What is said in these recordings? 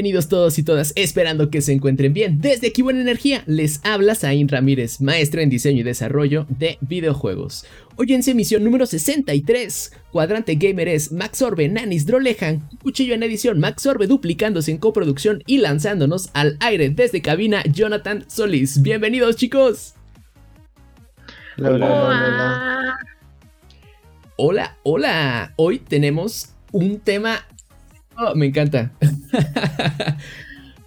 Bienvenidos todos y todas, esperando que se encuentren bien. Desde aquí Buena Energía les habla Zain Ramírez, maestro en diseño y desarrollo de videojuegos. Hoy en su emisión número 63, Cuadrante Gamer es Max Orbe, Nanis Drolejan, Cuchillo en edición, Max Orbe duplicándose en coproducción y lanzándonos al aire desde cabina, Jonathan Solís. Bienvenidos chicos. Hola, hola, hola. Hoy tenemos un tema Oh, me encanta.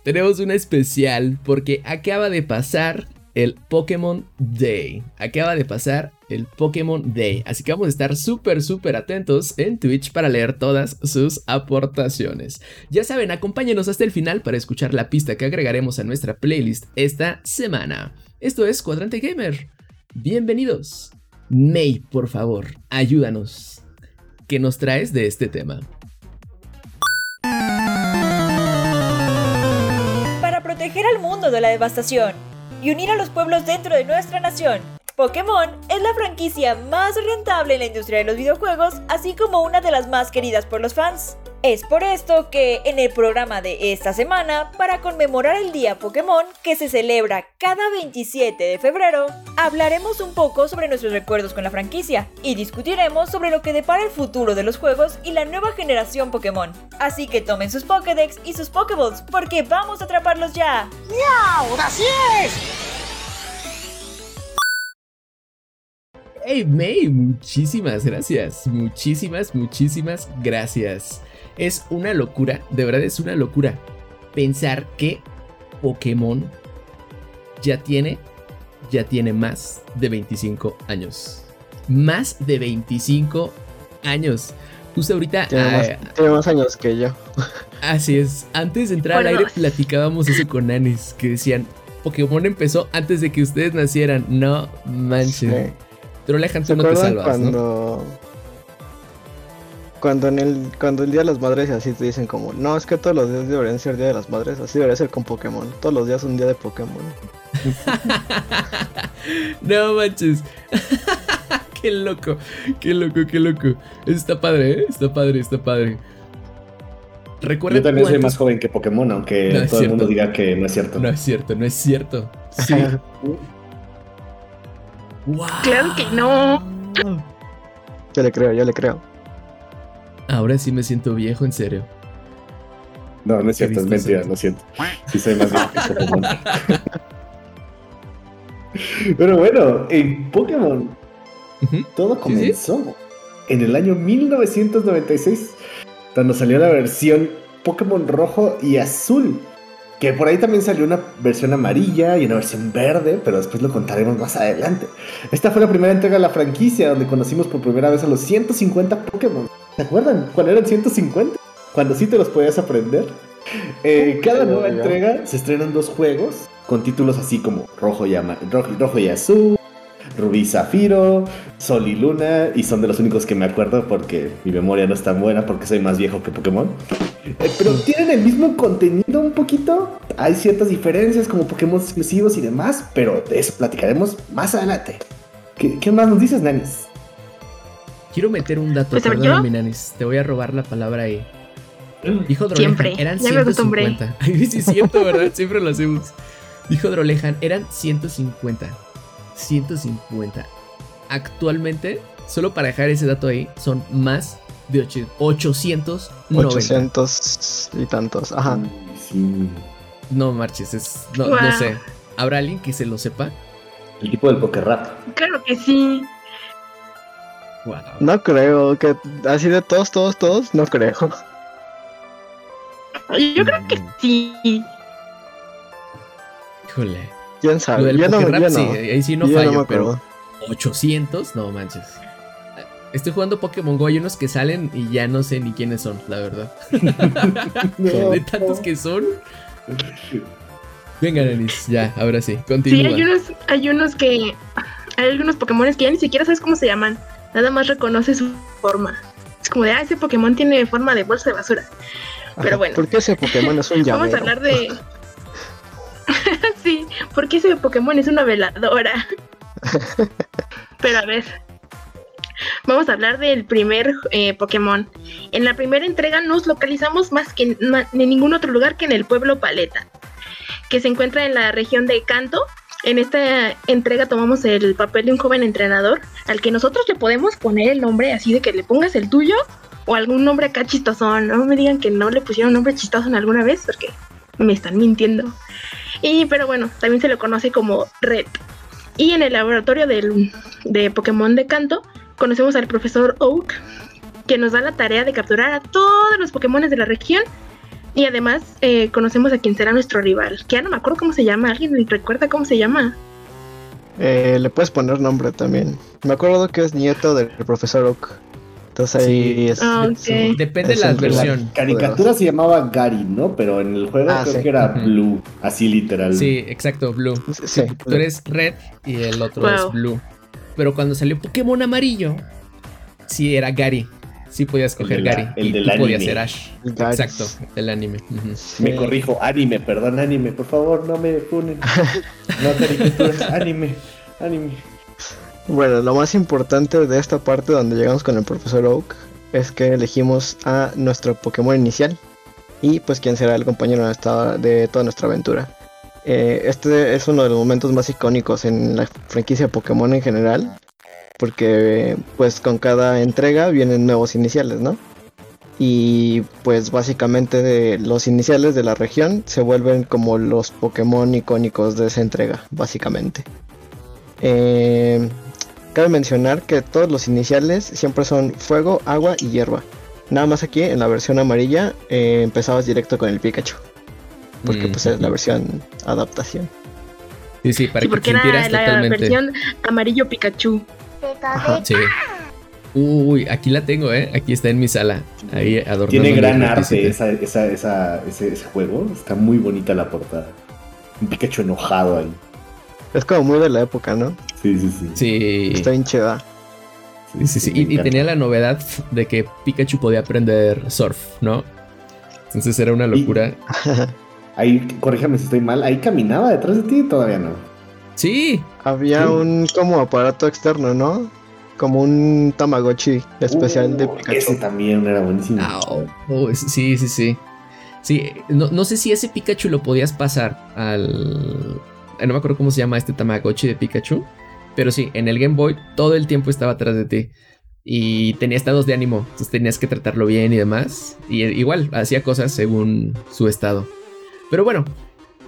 Tenemos una especial porque acaba de pasar el Pokémon Day. Acaba de pasar el Pokémon Day. Así que vamos a estar súper, súper atentos en Twitch para leer todas sus aportaciones. Ya saben, acompáñenos hasta el final para escuchar la pista que agregaremos a nuestra playlist esta semana. Esto es Cuadrante Gamer. Bienvenidos. May, por favor, ayúdanos. ¿Qué nos traes de este tema? Proteger al mundo de la devastación y unir a los pueblos dentro de nuestra nación. Pokémon es la franquicia más rentable en la industria de los videojuegos, así como una de las más queridas por los fans. Es por esto que en el programa de esta semana, para conmemorar el Día Pokémon, que se celebra cada 27 de febrero, hablaremos un poco sobre nuestros recuerdos con la franquicia y discutiremos sobre lo que depara el futuro de los juegos y la nueva generación Pokémon. Así que tomen sus Pokédex y sus Pokéballs porque vamos a atraparlos ya. ¡Miau! ¡Así es! Hey May, muchísimas gracias. Muchísimas, muchísimas gracias. Es una locura, de verdad es una locura pensar que Pokémon ya tiene, ya tiene más de 25 años. Más de 25 años. Justo ahorita... Tiene, más, años que yo. Así es. Antes de entrar al aire platicábamos eso con Anis, que decían, Pokémon empezó antes de que ustedes nacieran. No manches. Sí. Pero tú no te salvas, cuando cuando en el cuando el día de las madres así te dicen como no es que todos los días deberían ser día de las madres así debería ser con Pokémon todos los días un día de Pokémon no manches qué loco qué loco qué loco está padre ¿eh? está padre está padre Recuerda Yo también soy más joven que Pokémon, aunque todo el mundo diga que no es cierto. No es cierto, no es cierto. Sí. wow. Claro que no. Yo le creo, yo le creo. Ahora sí me siento viejo, en serio. No, no es cierto, es mentira, lo siento. Sí soy más viejo que Pokémon. Pero bueno, en Pokémon todo comenzó en el año 1996, cuando salió la versión Pokémon rojo y azul. Que por ahí también salió una versión amarilla y una versión verde, pero después lo contaremos más adelante. Esta fue la primera entrega de la franquicia donde conocimos por primera vez a los 150 Pokémon. ¿Se acuerdan? ¿Cuál eran 150? Cuando sí te los podías aprender. Eh, cada nueva entrega se estrenan dos juegos con títulos así como Rojo y, Rojo, y Azul, Rubí y Zafiro, Sol y Luna, y son de los únicos que me acuerdo porque mi memoria no es tan buena porque soy más viejo que Pokémon. Eh, pero tienen el mismo contenido un poquito, hay ciertas diferencias como Pokémon exclusivos y demás, pero de eso platicaremos más adelante. ¿Qué, qué más nos dices, Nanis? Quiero meter un dato, pues, perdón, Minanis. Te voy a robar la palabra ahí. Dijo Drolejan, Siempre. eran ya 150. Ay, sí, es cierto, ¿verdad? Siempre lo hacemos. Dijo Drolejan, eran 150. 150. Actualmente, solo para dejar ese dato ahí, son más de 800. 800 y tantos, ajá. Sí. No marches, es, no, no sé. ¿Habrá alguien que se lo sepa? El tipo del Poker Rap. Claro que sí. No creo que así de todos, todos, todos, no creo. Yo creo que sí. Híjole. ¿Quién sabe? Yo no, sí, ahí sí no fallo, pero 800, no manches. Estoy jugando Pokémon Go, hay unos que salen y ya no sé ni quiénes son, la verdad. de tantos que son. Venga, Denis, ya, ahora sí, Sí, continúa. hay unos, hay unos que. Hay algunos Pokémon que ya ni siquiera sabes cómo se llaman. Nada más reconoces su forma. Es como de, ah, ese Pokémon tiene forma de bolsa de basura. Pero bueno. ¿Por qué ese Pokémon es un llavero? Vamos a hablar de. sí, porque ese Pokémon es una veladora. Pero a ver. Vamos a hablar del primer eh, Pokémon. En la primera entrega nos localizamos más que en, en ningún otro lugar que en el pueblo Paleta, que se encuentra en la región de Kanto. En esta entrega tomamos el papel de un joven entrenador al que nosotros le podemos poner el nombre así de que le pongas el tuyo o algún nombre acá chistosón. No me digan que no le pusieron nombre chistoso en alguna vez porque me están mintiendo. Y pero bueno, también se le conoce como Red. Y en el laboratorio del, de Pokémon de Kanto conocemos al profesor Oak, que nos da la tarea de capturar a todos los Pokémon de la región. Y además eh, conocemos a quien será nuestro rival, que ya no me acuerdo cómo se llama. ¿Alguien recuerda cómo se llama? Eh, le puedes poner nombre también. Me acuerdo que es nieto del profesor Oak. Entonces ahí Sí. es. Ah, ok. es- Depende es de la versión. La caricatura se llamaba Gary, ¿no? Pero en el juego Ah, creo sí. que era. Blue, así literal. Sí, exacto, Blue. Sí, Tú eres Red y el otro Wow. es Blue. Pero cuando salió Pokémon amarillo, sí era Gary. Sí podías escoger de la- Gary. el y del tú podías ser Ash. Gary. Exacto, el anime. Sí. Me corrijo, anime, perdón, anime, por favor, no me funen. No caricaturas, anime, anime. Bueno, lo más importante de esta parte donde llegamos con el profesor Oak es que elegimos a nuestro Pokémon inicial y pues quien será el compañero de, esta- de toda nuestra aventura. Eh, este es uno de los momentos más icónicos en la franquicia Pokémon en general porque pues con cada entrega vienen nuevos iniciales, ¿no? Y pues básicamente de los iniciales de la región se vuelven como los Pokémon icónicos de esa entrega, básicamente. Eh, cabe mencionar que todos los iniciales siempre son fuego, agua y hierba. Nada más aquí en la versión amarilla eh, empezabas directo con el Pikachu. Porque pues es la versión adaptación. Sí, sí, para sí, que porque era la totalmente. versión amarillo Pikachu. Ajá. Sí. Uy, aquí la tengo, ¿eh? Aquí está en mi sala. Ahí adornando. Tiene gran arte esa, esa, esa- ese, ese juego. Está muy bonita la portada. Un Pikachu enojado ahí. Es como muy de la época, ¿no? Sí, sí, sí. Sí. Está bien chida. Sí, sí, sí. Y, tenía la novedad de que Pikachu podía aprender surf, ¿no? Entonces era una locura. Ahí, corríjame si estoy mal, ahí caminaba detrás de ti, todavía no. Sí, Había Sí. un como aparato externo, ¿no? Como un Tamagotchi especial de Uh, Pikachu. Ese también era buenísimo. Au. Oh, es- sí, sí, sí. Sí, no, no sé si ese Pikachu lo podías pasar al. eh, No me acuerdo cómo se llama este Tamagotchi de Pikachu. Pero sí, en el Game Boy todo el tiempo estaba atrás de ti. Y tenía estados de ánimo. Entonces tenías que tratarlo bien y demás. Y igual, hacía cosas según su estado. Pero bueno,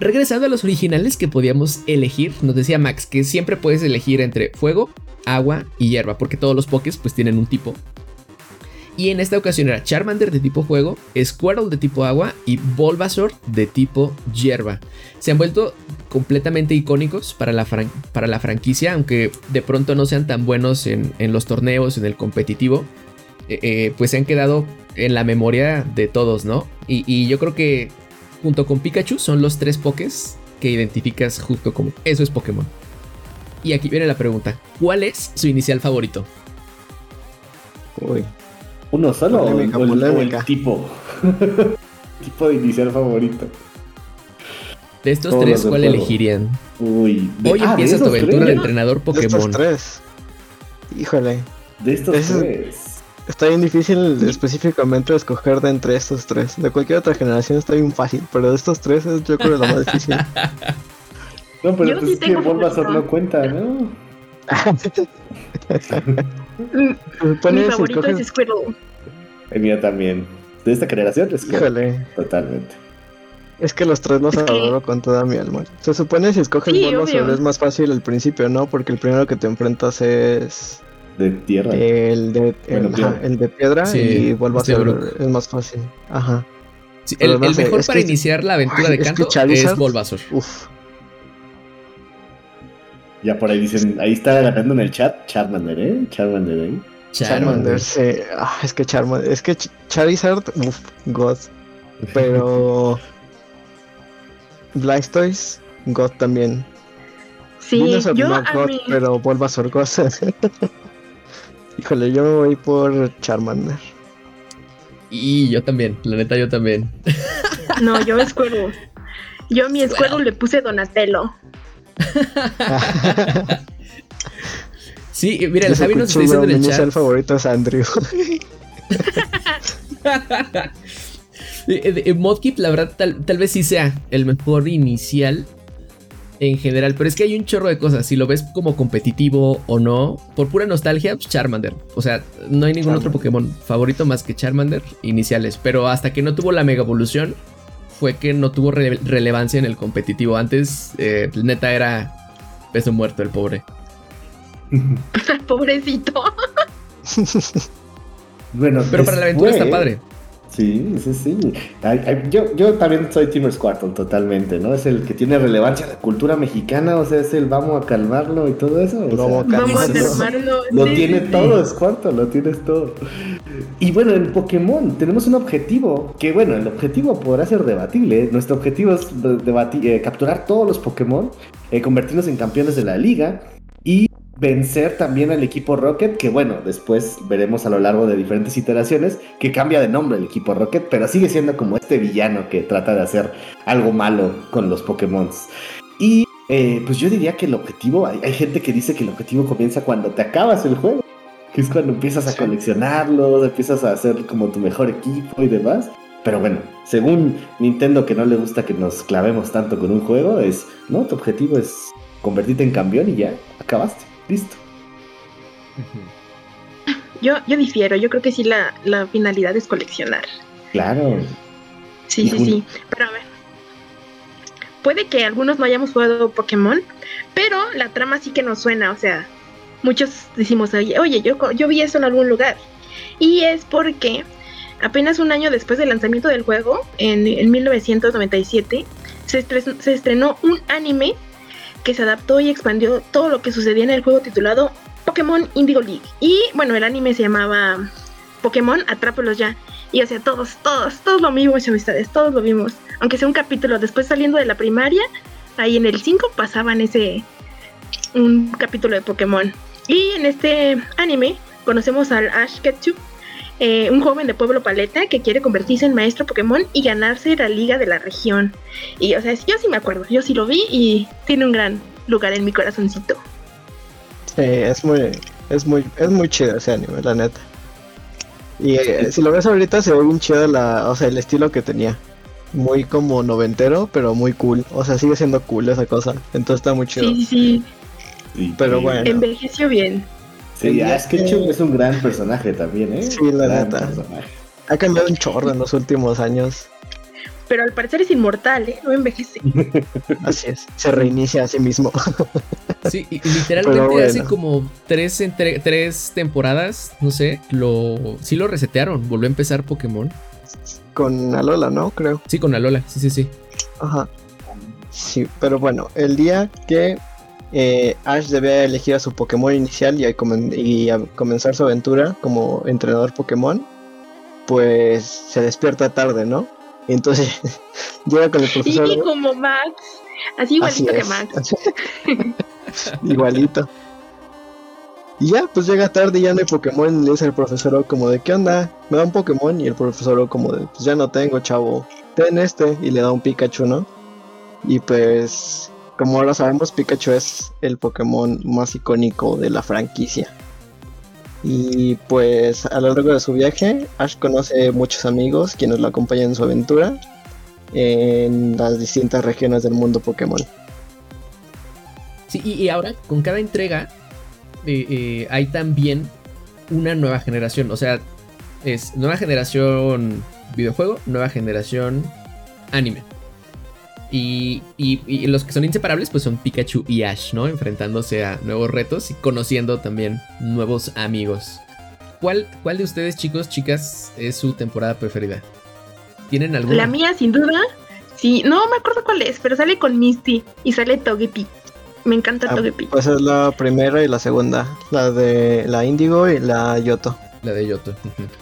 regresando a los originales que podíamos elegir, nos decía Max que siempre puedes elegir entre fuego, agua y hierba. Porque todos los Pokés pues tienen un tipo. Y en esta ocasión era Charmander de tipo fuego, Squirtle de tipo agua y Bulbasaur de tipo hierba. Se han vuelto completamente icónicos para la, fran- para la franquicia, aunque de pronto no sean tan buenos en, en los torneos, en el competitivo. eh, eh, pues se han quedado en la memoria de todos, ¿no? Y, y yo creo que junto con Pikachu son los tres Pokés que identificas justo como eso es Pokémon. Y aquí viene la pregunta, ¿cuál es su inicial favorito? Uy. ¿Uno solo o el- Polémica, o el, o el polémica. tipo? tipo de inicial favorito. De estos Todos tres, ¿cuál elegirían? Uy, de- Hoy ah, de empieza tu aventura tres. de entrenador De estos Pokémon. tres. Híjole. De estos tres. Está bien difícil específicamente escoger de entre estos tres. De cualquier otra generación está bien fácil, pero de estos tres es yo creo lo más difícil. No, pero Yo pues sí es que tengo Bulbasaur no cuenta, ¿no? Mi favorito es Squirtle. El mío también. De esta generación es Híjole, totalmente. es que los tres los adoro con toda mi alma. Se supone si escoges Sí, Bulbasaur es más fácil al principio, ¿no? Porque el primero que te enfrentas es De tierra. el de, el, Bueno, piedra. el de piedra Sí, y este Bulbasaur Brook. es más fácil. Ajá. Sí, Pero el, no el sé, mejor para que- iniciar la aventura Ay, de es que canto es, Bulbasaur. Uf. Ya por ahí dicen, ahí está ganando en el chat Charmander, ¿eh? Charmander, ¿eh? Charmander, sí. Ah, es que Charmander, es que Ch- Charizard, uff, God. Pero Blastoise God también. Sí, yo a God, mí... pero Bulbasaur Híjole, yo me voy por Charmander. Y yo también, la neta yo también. No, yo Squirtle. Yo a mi Squirtle le puse Donatello. sí, mira, el Javi nos está diciendo en el chat. el favorito es Andrew. Eh, eh, Modkip, la verdad, tal, tal, vez sí sea el mejor inicial en general, pero es que hay un chorro de cosas. Si lo ves como competitivo o no, por pura nostalgia, pues Charmander. O sea, no hay ningún otro Pokémon favorito más que Charmander iniciales, pero hasta que no tuvo la mega evolución, fue que no tuvo relevancia en el competitivo. Antes, eh, neta era peso muerto el pobre. Pobrecito. bueno, pero para la aventura está padre. Sí, sí, sí. yo, yo también soy Team Squirtle totalmente, ¿no? Es el que tiene relevancia en la cultura mexicana, o sea, es el vamos a calmarlo y todo eso. vamos a calmarlo. Lo tiene todo Squirtle, lo tienes todo. Y bueno, en Pokémon tenemos un objetivo, que bueno, el objetivo podrá ser debatible. Nuestro objetivo es eh, capturar todos los Pokémon, eh, convertirnos en campeones de la liga vencer también al equipo Rocket, que bueno, después veremos a lo largo de diferentes iteraciones que cambia de nombre el equipo Rocket, pero sigue siendo como este villano que trata de hacer algo malo con los Pokémon. Y eh, pues yo diría que el objetivo, hay, gente que dice que el objetivo comienza cuando te acabas el juego, que es cuando empiezas a coleccionarlos, empiezas a hacer como tu mejor equipo y demás. Pero bueno, según Nintendo que no le gusta que nos clavemos tanto con un juego, es, no, tu objetivo es convertirte en campeón y ya, acabaste. Listo. Yo, yo difiero, yo creo que sí la, finalidad es coleccionar. Claro. Sí, sí, sí. Pero a ver. Puede que algunos no hayamos jugado Pokémon, pero la trama sí que nos suena, o sea, muchos decimos, oye, oye yo, yo vi eso en algún lugar. Y es porque apenas un año después del lanzamiento del juego, en, en 1997, se, se estrenó un anime que se adaptó y expandió todo lo que sucedía en el juego titulado Pokémon Indigo League. Y bueno, el anime se llamaba Pokémon Atrápelos ya. Y o sea, todos, todos, todos lo vimos, amistades, todos lo vimos. Aunque sea un capítulo después saliendo de la primaria, ahí en el 5 pasaban ese un capítulo de Pokémon. Y en este anime conocemos al Ash Ketchum, eh, un joven de pueblo paleta que quiere convertirse en maestro Pokémon y ganarse la liga de la región. Y, o sea, yo sí me acuerdo, yo sí lo vi y tiene un gran lugar en mi corazoncito. Sí, es muy, es muy, es muy chido ese anime, la neta. Y eh, si lo ves ahorita se ve un chido la, o sea, el estilo que tenía. Muy como noventero, pero muy cool. O sea, sigue siendo cool esa cosa. Entonces está muy chido. Sí, sí. Pero bueno. Envejeció bien. Sí, Ash Ketchum es un gran personaje también, ¿eh? Sí, la neta. Ha cambiado un chorro en los últimos años. Pero al parecer es inmortal, ¿eh? No envejece. Así es, se reinicia a sí mismo. Sí, y literalmente hace como tres, tres temporadas, no sé, lo sí lo resetearon, volvió a empezar Pokémon. Con Alola, ¿no? Creo. Sí, con Alola, sí, sí, sí. Ajá. Sí, pero bueno, el día que eh, Ash debe elegir a su Pokémon inicial y a, comenzar su aventura como entrenador Pokémon, pues se despierta tarde, ¿no? Y entonces llega con el profesor. Sí, como Max, así igualito que Max. igualito. Y ya, pues llega tarde y ya no hay Pokémon. le dice el profesor como de, ¿qué onda? Me da un Pokémon. Y el profesor como de, pues ya no tengo, chavo. Ten este. Y le da un Pikachu, ¿no? Y pues como ahora sabemos, Pikachu es el Pokémon más icónico de la franquicia. Y pues a lo largo de su viaje, Ash conoce muchos amigos quienes lo acompañan en su aventura en las distintas regiones del mundo Pokémon. Sí, y, ahora con cada entrega eh, eh, hay también una nueva generación. O sea, es nueva generación videojuego, nueva generación anime. Y, los que son inseparables pues son Pikachu y Ash, ¿no? Enfrentándose a nuevos retos y conociendo también nuevos amigos. ¿Cuál, cuál de ustedes chicos, chicas, es su temporada preferida? ¿Tienen alguna? La mía sin duda. Sí, no me acuerdo cuál es, pero sale con Misty y sale Togepi. Me encanta ah, Togepi. Pues es la primera y la segunda. La de la Indigo y la Yoto. La de Yoto.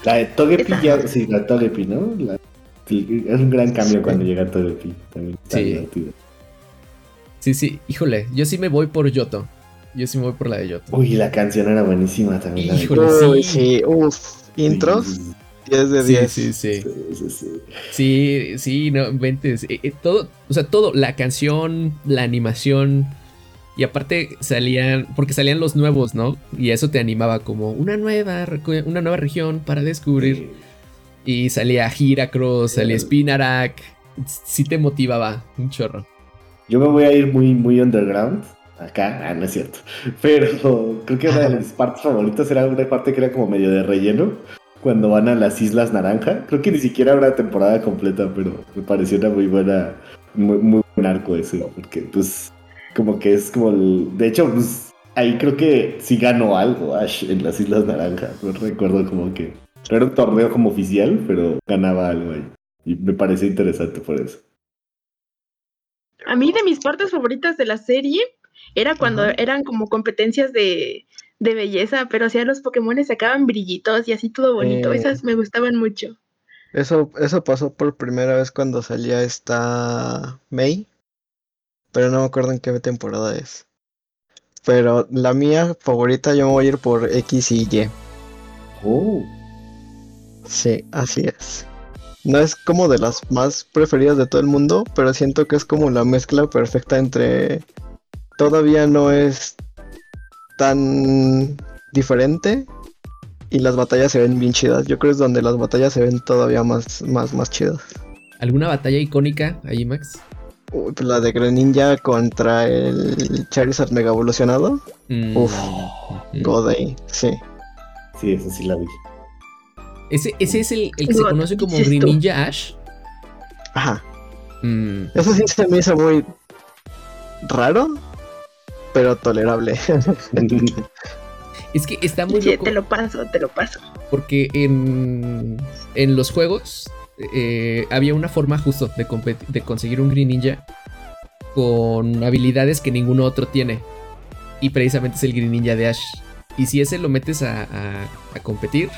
La de Togepi ya, sí, la Togepi, ¿no? La... Sí, es un gran cambio cuando llega todo el También sí. Sí, sí, híjole, yo sí me voy por Yoto. Yo sí me voy por la de Yoto. Uy, la canción era buenísima también. Híjole, Uy, sí. uff. Intros, 10 de Sí, 10. sí, sí. Sí, sí, sí. Sí, sí, no inventes. Eh, eh, todo, o sea, todo, la canción, la animación. Y aparte salían, porque salían los nuevos, ¿no? Y eso te animaba como una nueva, una nueva región para descubrir. Y salía Heracross, salía Spinarak. Sí te motivaba un chorro. Yo me voy a ir muy, muy underground. Acá, ah, no es cierto. Pero creo que una de mis partes favoritas era una parte que era como medio de relleno. Cuando van a las Islas Naranja. Creo que ni siquiera una temporada completa, pero me pareció una muy buena, muy, muy buen arco ese. Porque pues como que es como el... De hecho, pues ahí creo que sí ganó algo Ash en las Islas Naranja. No recuerdo como que... No era un torneo como oficial, pero ganaba algo ahí. Y me pareció interesante por eso. A mí de mis partes favoritas de la serie era cuando Ajá. eran como competencias de, de belleza, pero hacía los Pokémon sacaban brillitos y así todo bonito. Eh. Esas me gustaban mucho. Eso, eso pasó por primera vez cuando salía esta May, pero no me acuerdo en qué temporada es. Pero la mía favorita yo me voy a ir por X y Y. Oh. Sí, así es. No es como de las más preferidas de todo el mundo, pero siento que es como la mezcla perfecta entre... Todavía no es tan diferente y las batallas se ven bien chidas. Yo creo que es donde las batallas se ven todavía más, más, más chidas. ¿Alguna batalla icónica ahí, Max? Uy, pues la de Greninja contra el Charizard Mega Evolucionado. Mm, Uf, mm. Godei, sí. Sí, eso sí la vi. Ese, ese es el, el que se conoce como tú. Greninja Ash. Ajá. Mm, Eso sí se me hizo muy raro, pero tolerable. Es que está muy Sí, loco te lo paso, te lo paso. porque en, en los juegos eh, había una forma justo de, de conseguir un Greninja con habilidades que ningún otro tiene. Y precisamente es el Greninja de Ash. Y si ese lo metes a, a- a competir,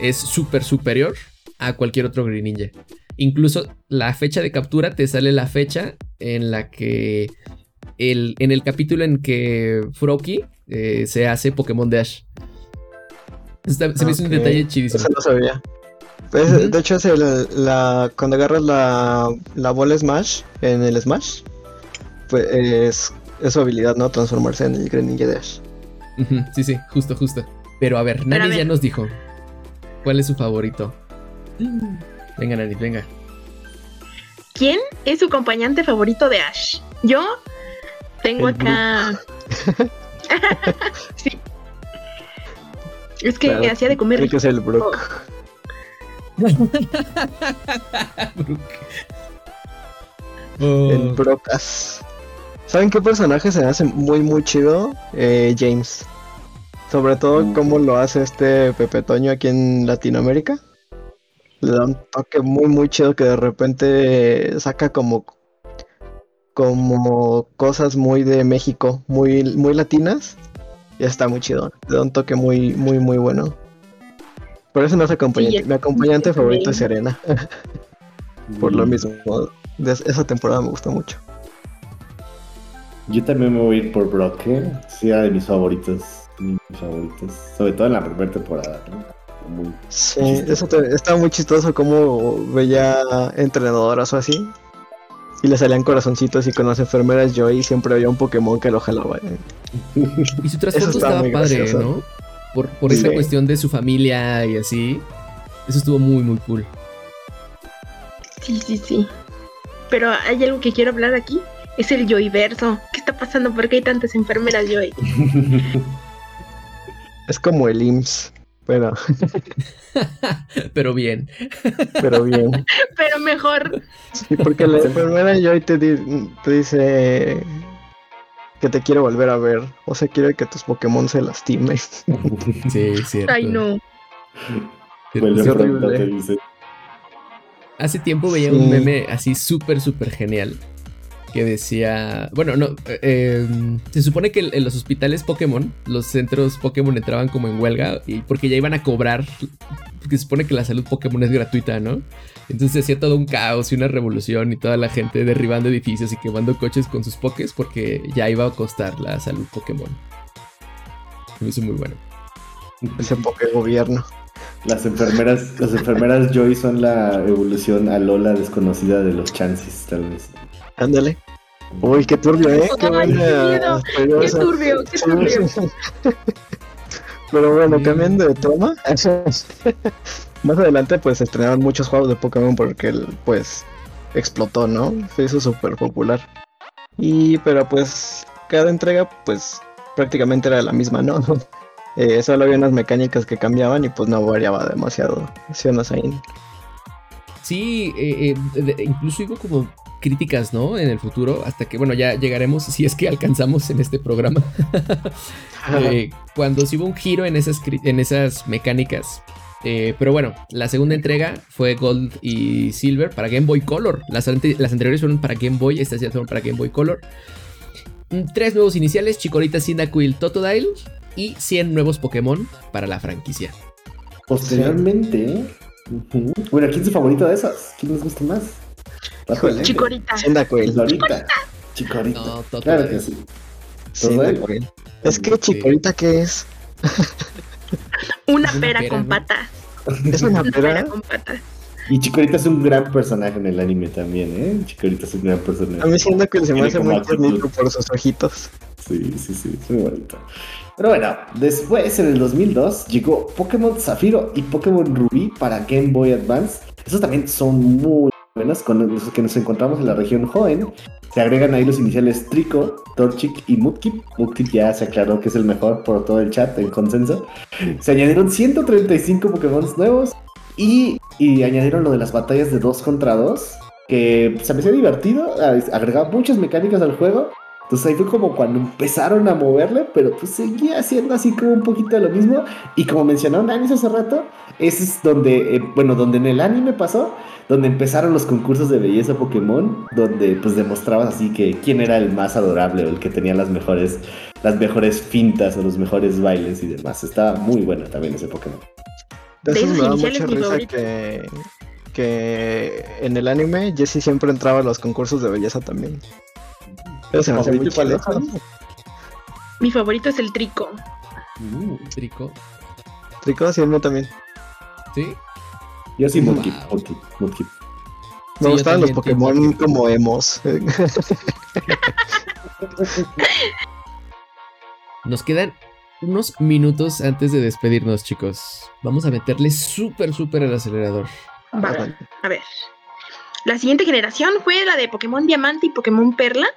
es súper superior a cualquier otro Greninja. Incluso la fecha de captura te sale la fecha en la que el, en el capítulo en que Froakie eh, se hace Pokémon de Ash. Está- se me hizo un detalle chidísimo. Eso no sabía. Pues. De hecho, es el- la, cuando agarras la, la bola Smash en el Smash, pues es, es su habilidad, ¿no? Transformarse en el Greninja de Ash. Ujú, Sí, sí, justo, justo. Pero a ver, Nani a ya nos dijo. ¿Cuál es su favorito? Venga, Nani, venga. ¿Quién es su acompañante favorito de Ash? Yo tengo El acá. sí. Es que Claro, hacía de comer. Creo que es el Brook. Brook. Oh, El Brocas. ¿Saben qué personaje se me hace muy, muy chido? Eh, James. Sobre todo cómo lo hace este Pepe Toño aquí en Latinoamérica. Le da un toque muy, muy chido que de repente saca como, como cosas muy de México, muy, muy latinas. Y está muy chido. Le da un toque muy, muy, muy bueno. Por eso no es acompañante. Mi acompañante favorito es. Serena. Por lo mismo. De esa temporada me gustó mucho. Yo también me voy a ir por Brock, ¿eh? Sí, era de mis favoritos. Mis favoritos. Sobre todo en la primera temporada, ¿no? Muy... Sí, Chistoso. eso te- estaba muy chistoso como veía entrenadoras o así. Y le salían corazoncitos y con las enfermeras Joy siempre había un Pokémon que lo jalaba. eh. Y su trasfondo Eso está estaba muy padre, gracioso. ¿no? Por, por Sí. esa cuestión de su familia y así. Eso estuvo muy, muy cool. Sí, sí, sí. Pero hay algo que quiero hablar aquí. Es el Joyverso. ¿Qué está pasando? ¿Por qué hay tantas enfermeras Joy? Es como el IMSS, pero, Pero bien. pero bien. Pero mejor. Sí, porque la enfermera Joy te, di- te dice que te quiere volver a ver. O sea, quiere que tus Pokémon se lastimen. Sí, cierto. Ay, no. Pronto, horrible. te dice. Hace tiempo veía Sí. un meme así súper, súper genial. Que decía, bueno, no, eh, se supone que en los hospitales Pokémon, los centros Pokémon entraban como en huelga y porque ya iban a cobrar, porque se supone que la salud Pokémon es gratuita, ¿no? Entonces se hacía todo un caos y una revolución y toda la gente derribando edificios y quemando coches con sus Pokés porque ya iba a costar la salud Pokémon. Me hizo muy bueno. Ese Poké gobierno. Las enfermeras, las enfermeras Joy son la evolución a Lola desconocida de los Chances, tal vez. Ándale. Uy, qué turbio, ¿eh? Qué, buena, qué turbio, qué turbio. Pero bueno, cambiando de toma. Más adelante, pues estrenaron muchos juegos de Pokémon porque él, pues, explotó, ¿no? Se hizo súper popular. Y, pero pues, cada entrega, pues, prácticamente era la misma, ¿no? Eh, solo había unas mecánicas que cambiaban y pues no variaba demasiado. ahí. Sí, eh, eh, incluso hubo como críticas, ¿no? En el futuro, hasta que, bueno, ya llegaremos, si es que alcanzamos en este programa. cuando se hubo un giro en esas, en esas mecánicas. pero bueno, la segunda entrega fue Gold y Silver para Game Boy Color. Las, las anteriores fueron para Game Boy, estas ya fueron para Game Boy Color. Mm, tres nuevos iniciales, Chikorita, Cyndaquil, Totodile y 100 nuevos Pokémon para la franquicia. Posteriormente, bueno, ¿quién es su favorito de esas? ¿Quién les gusta más? Chikorita. Chikorita. Chikorita. No, claro que sí. Es que Chikorita, ¿qué es? una, pera, con patas. ¿Es una, pera? con patas. Y Chikorita es un gran personaje en el anime también, ¿eh? Chikorita es un gran personaje. A mí siento que se me hace muy bonito por sus ojitos. Sí, sí, sí, es muy bonito. Pero bueno, después en el 2002 llegó Pokémon Zafiro y Pokémon Rubí para Game Boy Advance. Esos también son muy buenos, con los que nos encontramos en la región joven. Se agregan ahí los iniciales Trico, Torchic y Mudkip. Mudkip ya se aclaró que es el mejor por todo el chat en consenso. Se añadieron 135 Pokémon nuevos y, y añadieron lo de las batallas de 2 contra 2, que se me hacía divertido, agregaba muchas mecánicas al juego entonces ahí fue como cuando empezaron a moverle, pero pues seguía haciendo así como un poquito lo mismo. Y como mencionó Nanis hace rato, ese es donde, eh, bueno, donde en el anime pasó, donde empezaron los concursos de belleza Pokémon, donde pues demostrabas así que quién era el más adorable o el que tenía las mejores, las mejores fintas o los mejores bailes y demás. Estaba muy bueno también ese Pokémon. De eso me da mucha risa que, que en el anime Jessie siempre entraba a los concursos de belleza también. Mi favorito es el trico. Uh, trico. Trico, sí, el mío también. ¿Sí? Yo sí, Mudkip. Me gustan los Pokémon como emos. Nos quedan unos minutos antes de despedirnos, chicos. Vamos a meterle súper, súper el acelerador. Vale, a ver. La siguiente generación fue la de Pokémon Diamante y Pokémon Perla.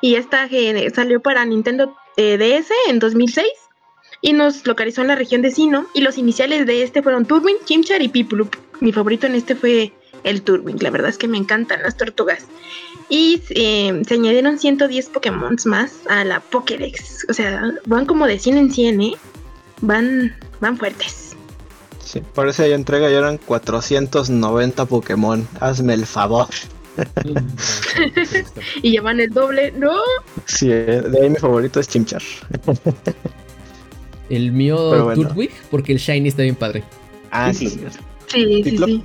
Y esta salió para Nintendo eh, DS en 2006. Y nos localizó en la región de Sino. Y los iniciales de este fueron Turbin, Chimchar y Piplup. Mi favorito en este fue el Turbin. La verdad es que me encantan las tortugas. Y eh, se añadieron 110 Pokémon más a la Pokédex. O sea, van como de 100 en 100, ¿eh? Van, van fuertes. Sí, parece que entrega ya eran 490 Pokémon. Hazme el favor. y llevan el doble, ¿no? Sí, eh, de ahí mi favorito es Chimchar. el mío Turtwig, porque el Shiny está bien padre. Ah, sí. Sí, sí, sí.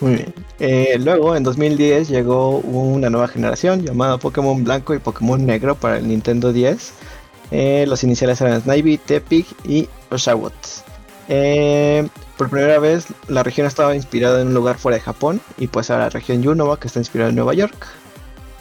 Muy bien. Eh, luego, en 2010, llegó una nueva generación llamada Pokémon Blanco y Pokémon Negro para el Nintendo 10. Eh, los iniciales eran Snivy, Tepig y Oshawott. Eh, por primera vez la región estaba inspirada en un lugar fuera de Japón y pues ahora la región Yunova que está inspirada en Nueva York.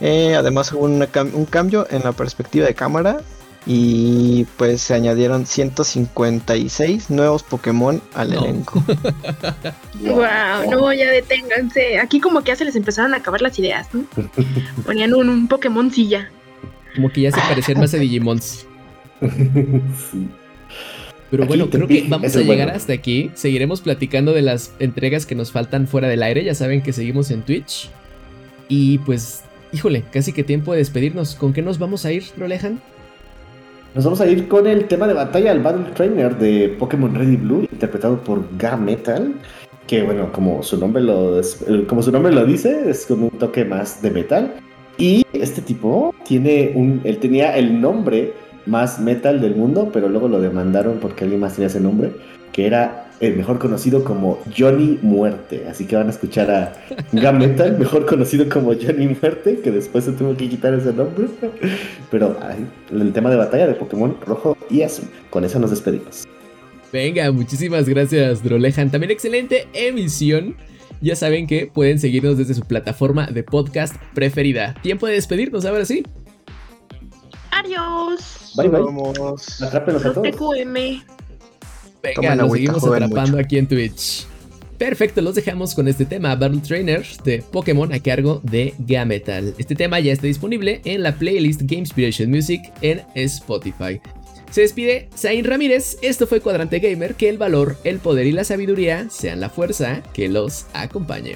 Eh, además hubo un cambio en la perspectiva de cámara y pues se añadieron 156 nuevos Pokémon al elenco. wow, no, ya deténganse. Aquí como que ya se les empezaron a acabar las ideas, ¿no? Ponían un, un Pokémon silla. Como que ya se parecían más a Digimons. sí. Pero bueno, creo que vamos a llegar hasta aquí. Seguiremos platicando de las entregas que nos faltan fuera del aire. Ya saben que seguimos en Twitch. Y pues, híjole, casi que tiempo de despedirnos. ¿Con qué nos vamos a ir, Rolejan? Nos vamos a ir con el tema de batalla, al Battle Trainer de Pokémon Red y Blue, interpretado por Metal. Que bueno, como su nombre lo, como su nombre lo dice, es con un toque más de metal. Y este tipo tiene un, él tenía el nombre más metal del mundo, pero luego lo demandaron porque alguien más tenía ese nombre, que era el mejor conocido como Johnny Muerte. Así que van a escuchar a Gam Metal, mejor conocido como Johnny Muerte, que después se tuvo que quitar ese nombre. Pero el tema de batalla de Pokémon rojo y azul. Con eso nos despedimos. Venga, muchísimas gracias, Drolejan. También excelente emisión. Ya saben que pueden seguirnos desde su plataforma de podcast preferida. Tiempo de despedirnos, ahora sí. Adiós. Bye bye. Vamos. Atrápenos a todos. TQM. Venga, nos seguimos atrapando aquí en Twitch. Perfecto, los dejamos con este tema Battle Trainer de Pokémon a cargo de Gametal. Este tema ya está disponible en la playlist Game Inspiration Music en Spotify. Se despide Zain Ramírez, esto fue Cuadrante Gamer, que el valor, el poder y la sabiduría sean la fuerza que los acompañe.